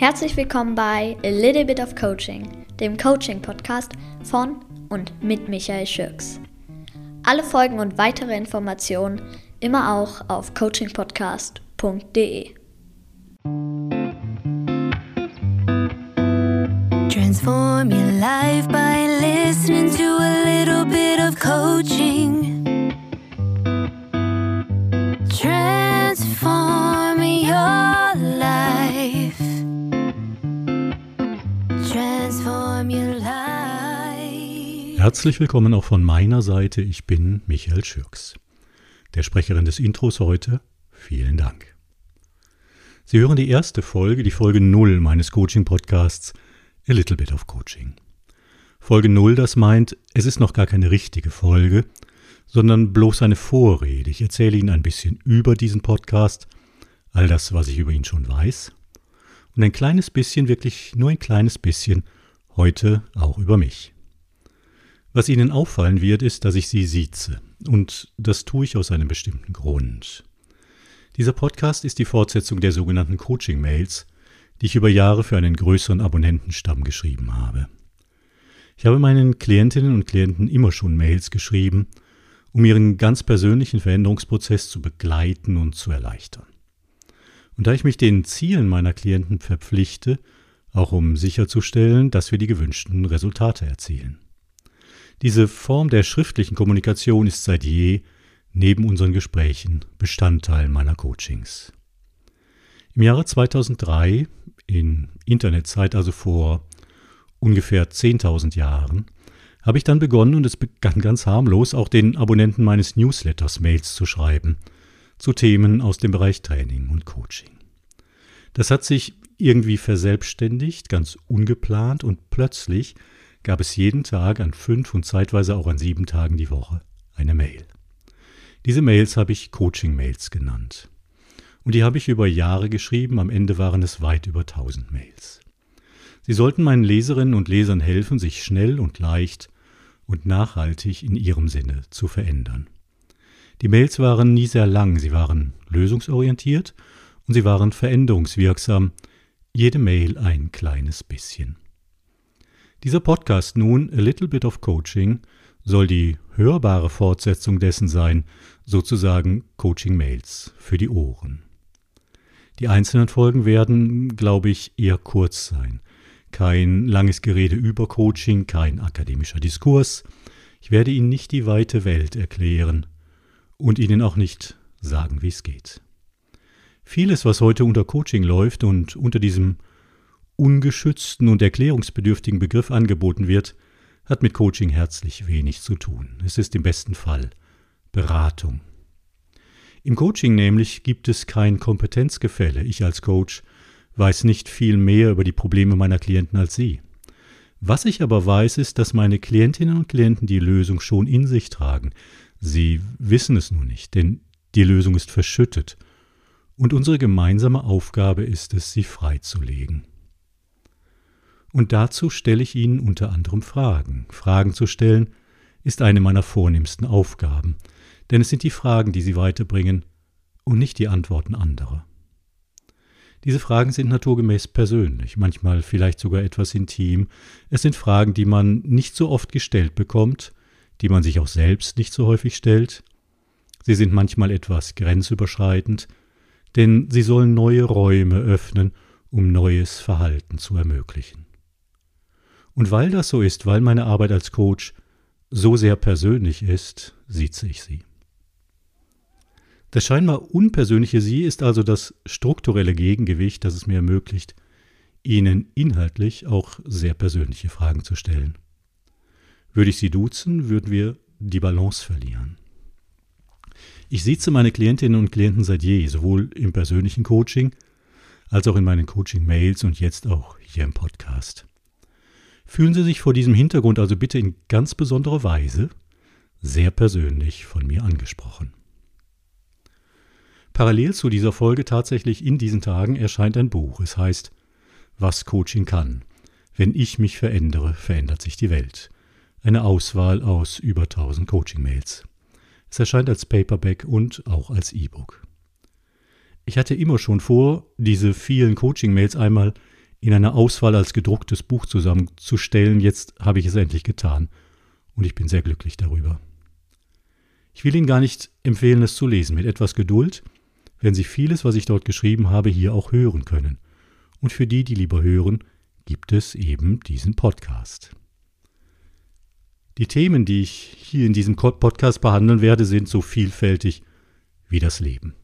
Herzlich willkommen bei A Little Bit of Coaching, dem Coaching-Podcast von und mit Michael Schürks. Alle Folgen und weitere Informationen immer auch auf coachingpodcast.de. Transform your life by listening to a little bit of coaching. Herzlich willkommen auch von meiner Seite. Ich bin Michael Schürks. Der Sprecherin des Intros heute, vielen Dank. Sie hören die erste Folge, die Folge 0 meines Coaching-Podcasts A Little Bit of Coaching. Folge 0, das meint, es ist noch gar keine richtige Folge, sondern bloß eine Vorrede. Ich erzähle Ihnen ein bisschen über diesen Podcast, all das, was ich über ihn schon weiß, und ein kleines bisschen, wirklich nur ein kleines bisschen, heute auch über mich. Was Ihnen auffallen wird, ist, dass ich Sie sieze, und das tue ich aus einem bestimmten Grund. Dieser Podcast ist die Fortsetzung der sogenannten Coaching-Mails, die ich über Jahre für einen größeren Abonnentenstamm geschrieben habe. Ich habe meinen Klientinnen und Klienten immer schon Mails geschrieben, um ihren ganz persönlichen Veränderungsprozess zu begleiten und zu erleichtern. Und da ich mich den Zielen meiner Klienten verpflichte, auch um sicherzustellen, dass wir die gewünschten Resultate erzielen. Diese Form der schriftlichen Kommunikation ist seit je neben unseren Gesprächen Bestandteil meiner Coachings. Im Jahre 2003, in Internetzeit also vor ungefähr 10.000 Jahren, habe ich dann begonnen und es begann ganz harmlos, auch den Abonnenten meines Newsletters Mails zu schreiben zu Themen aus dem Bereich Training und Coaching. Das hat sich irgendwie verselbstständigt, ganz ungeplant und plötzlich gab es jeden Tag an fünf und zeitweise auch an sieben Tagen die Woche eine Mail. Diese Mails habe ich Coaching-Mails genannt. Und die habe ich über Jahre geschrieben, am Ende waren es weit über tausend Mails. Sie sollten meinen Leserinnen und Lesern helfen, sich schnell und leicht und nachhaltig in ihrem Sinne zu verändern. Die Mails waren nie sehr lang, sie waren lösungsorientiert und sie waren veränderungswirksam, jede Mail ein kleines bisschen. Dieser Podcast nun, A Little Bit of Coaching, soll die hörbare Fortsetzung dessen sein, sozusagen Coaching-Mails für die Ohren. Die einzelnen Folgen werden, glaube ich, eher kurz sein. Kein langes Gerede über Coaching, kein akademischer Diskurs. Ich werde Ihnen nicht die weite Welt erklären und Ihnen auch nicht sagen, wie es geht. Vieles, was heute unter Coaching läuft und unter diesem ungeschützten und erklärungsbedürftigen Begriff angeboten wird, hat mit Coaching herzlich wenig zu tun. Es ist im besten Fall Beratung. Im Coaching nämlich gibt es kein Kompetenzgefälle. Ich als Coach weiß nicht viel mehr über die Probleme meiner Klienten als Sie. Was ich aber weiß, ist, dass meine Klientinnen und Klienten die Lösung schon in sich tragen. Sie wissen es nur nicht, denn die Lösung ist verschüttet. Und unsere gemeinsame Aufgabe ist es, sie freizulegen. Und dazu stelle ich Ihnen unter anderem Fragen. Fragen zu stellen ist eine meiner vornehmsten Aufgaben, denn es sind die Fragen, die Sie weiterbringen und nicht die Antworten anderer. Diese Fragen sind naturgemäß persönlich, manchmal vielleicht sogar etwas intim. Es sind Fragen, die man nicht so oft gestellt bekommt, die man sich auch selbst nicht so häufig stellt. Sie sind manchmal etwas grenzüberschreitend, denn sie sollen neue Räume öffnen, um neues Verhalten zu ermöglichen. Und weil das so ist, weil meine Arbeit als Coach so sehr persönlich ist, sieze ich sie. Das scheinbar unpersönliche Sie ist also das strukturelle Gegengewicht, das es mir ermöglicht, Ihnen inhaltlich auch sehr persönliche Fragen zu stellen. Würde ich Sie duzen, würden wir die Balance verlieren. Ich sieze meine Klientinnen und Klienten seit je, sowohl im persönlichen Coaching als auch in meinen Coaching-Mails und jetzt auch hier im Podcast. Fühlen Sie sich vor diesem Hintergrund also bitte in ganz besonderer Weise sehr persönlich von mir angesprochen. Parallel zu dieser Folge tatsächlich in diesen Tagen erscheint ein Buch. Es heißt Was Coaching kann. Wenn ich mich verändere, verändert sich die Welt. Eine Auswahl aus über 1000 Coaching-Mails. Es erscheint als Paperback und auch als E-Book. Ich hatte immer schon vor, diese vielen Coaching-Mails einmal in einer Auswahl als gedrucktes Buch zusammenzustellen. Jetzt habe ich es endlich getan und ich bin sehr glücklich darüber. Ich will Ihnen gar nicht empfehlen, es zu lesen. Mit etwas Geduld werden Sie vieles, was ich dort geschrieben habe, hier auch hören können. Und für die, die lieber hören, gibt es eben diesen Podcast. Die Themen, die ich hier in diesem Podcast behandeln werde, sind so vielfältig wie das Leben.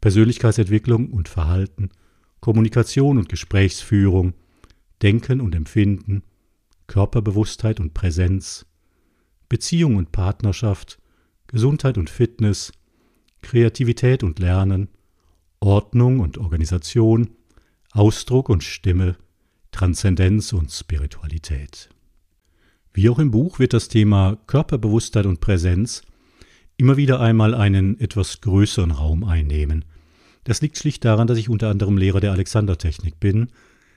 Persönlichkeitsentwicklung und Verhalten, Kommunikation und Gesprächsführung, Denken und Empfinden, Körperbewusstheit und Präsenz, Beziehung und Partnerschaft, Gesundheit und Fitness, Kreativität und Lernen, Ordnung und Organisation, Ausdruck und Stimme, Transzendenz und Spiritualität. Wie auch im Buch wird das Thema Körperbewusstheit und Präsenz immer wieder einmal einen etwas größeren Raum einnehmen. Das liegt schlicht daran, dass ich unter anderem Lehrer der Alexandertechnik bin.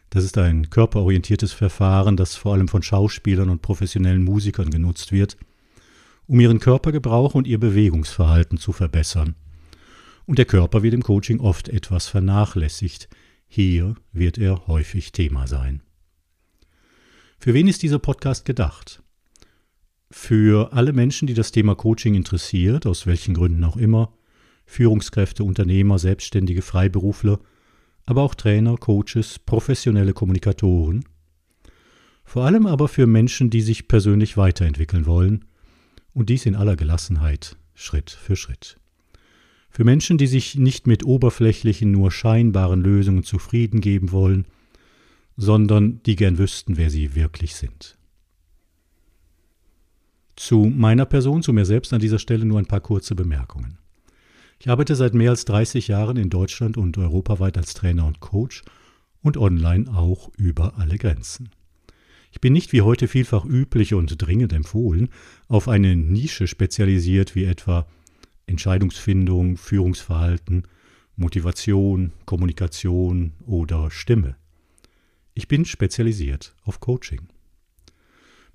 Das ist ein körperorientiertes Verfahren, das vor allem von Schauspielern und professionellen Musikern genutzt wird, um ihren Körpergebrauch und ihr Bewegungsverhalten zu verbessern. Und der Körper wird im Coaching oft etwas vernachlässigt. Hier wird er häufig Thema sein. Für wen ist dieser Podcast gedacht? Für alle Menschen, die das Thema Coaching interessiert, aus welchen Gründen auch immer, Führungskräfte, Unternehmer, Selbstständige, Freiberufler, aber auch Trainer, Coaches, professionelle Kommunikatoren. Vor allem aber für Menschen, die sich persönlich weiterentwickeln wollen und dies in aller Gelassenheit, Schritt für Schritt. Für Menschen, die sich nicht mit oberflächlichen, nur scheinbaren Lösungen zufrieden geben wollen, sondern die gern wüssten, wer sie wirklich sind. Zu meiner Person, zu mir selbst an dieser Stelle nur ein paar kurze Bemerkungen. Ich arbeite seit mehr als 30 Jahren in Deutschland und europaweit als Trainer und Coach und online auch über alle Grenzen. Ich bin nicht wie heute vielfach üblich und dringend empfohlen auf eine Nische spezialisiert wie etwa Entscheidungsfindung, Führungsverhalten, Motivation, Kommunikation oder Stimme. Ich bin spezialisiert auf Coaching.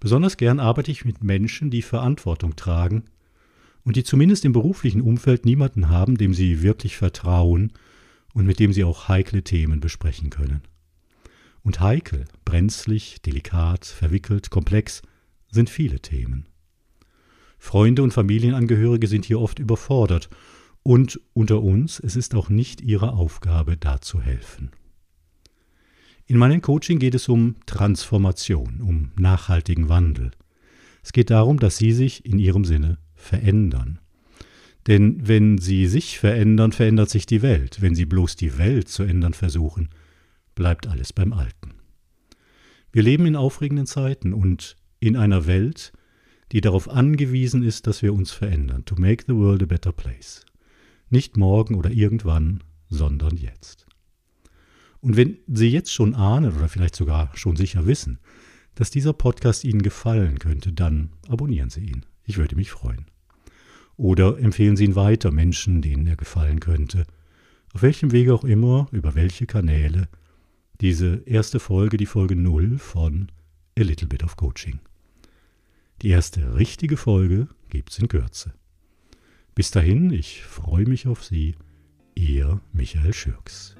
Besonders gern arbeite ich mit Menschen, die Verantwortung tragen und die zumindest im beruflichen Umfeld niemanden haben, dem sie wirklich vertrauen und mit dem sie auch heikle Themen besprechen können. Und heikel, brenzlig, delikat, verwickelt, komplex sind viele Themen. Freunde und Familienangehörige sind hier oft überfordert und unter uns, es ist auch nicht ihre Aufgabe, da zu helfen. In meinem Coaching geht es um Transformation, um nachhaltigen Wandel. Es geht darum, dass Sie sich in Ihrem Sinne verändern. Denn wenn Sie sich verändern, verändert sich die Welt. Wenn Sie bloß die Welt zu ändern versuchen, bleibt alles beim Alten. Wir leben in aufregenden Zeiten und in einer Welt, die darauf angewiesen ist, dass wir uns verändern, to make the world a better place. Nicht morgen oder irgendwann, sondern jetzt. Und wenn Sie jetzt schon ahnen oder vielleicht sogar schon sicher wissen, dass dieser Podcast Ihnen gefallen könnte, dann abonnieren Sie ihn. Ich würde mich freuen. Oder empfehlen Sie ihn weiter Menschen, denen er gefallen könnte. Auf welchem Wege auch immer, über welche Kanäle. Diese erste Folge, die Folge 0 von A Little Bit of Coaching. Die erste richtige Folge gibt's in Kürze. Bis dahin, ich freue mich auf Sie. Ihr Michael Schürks.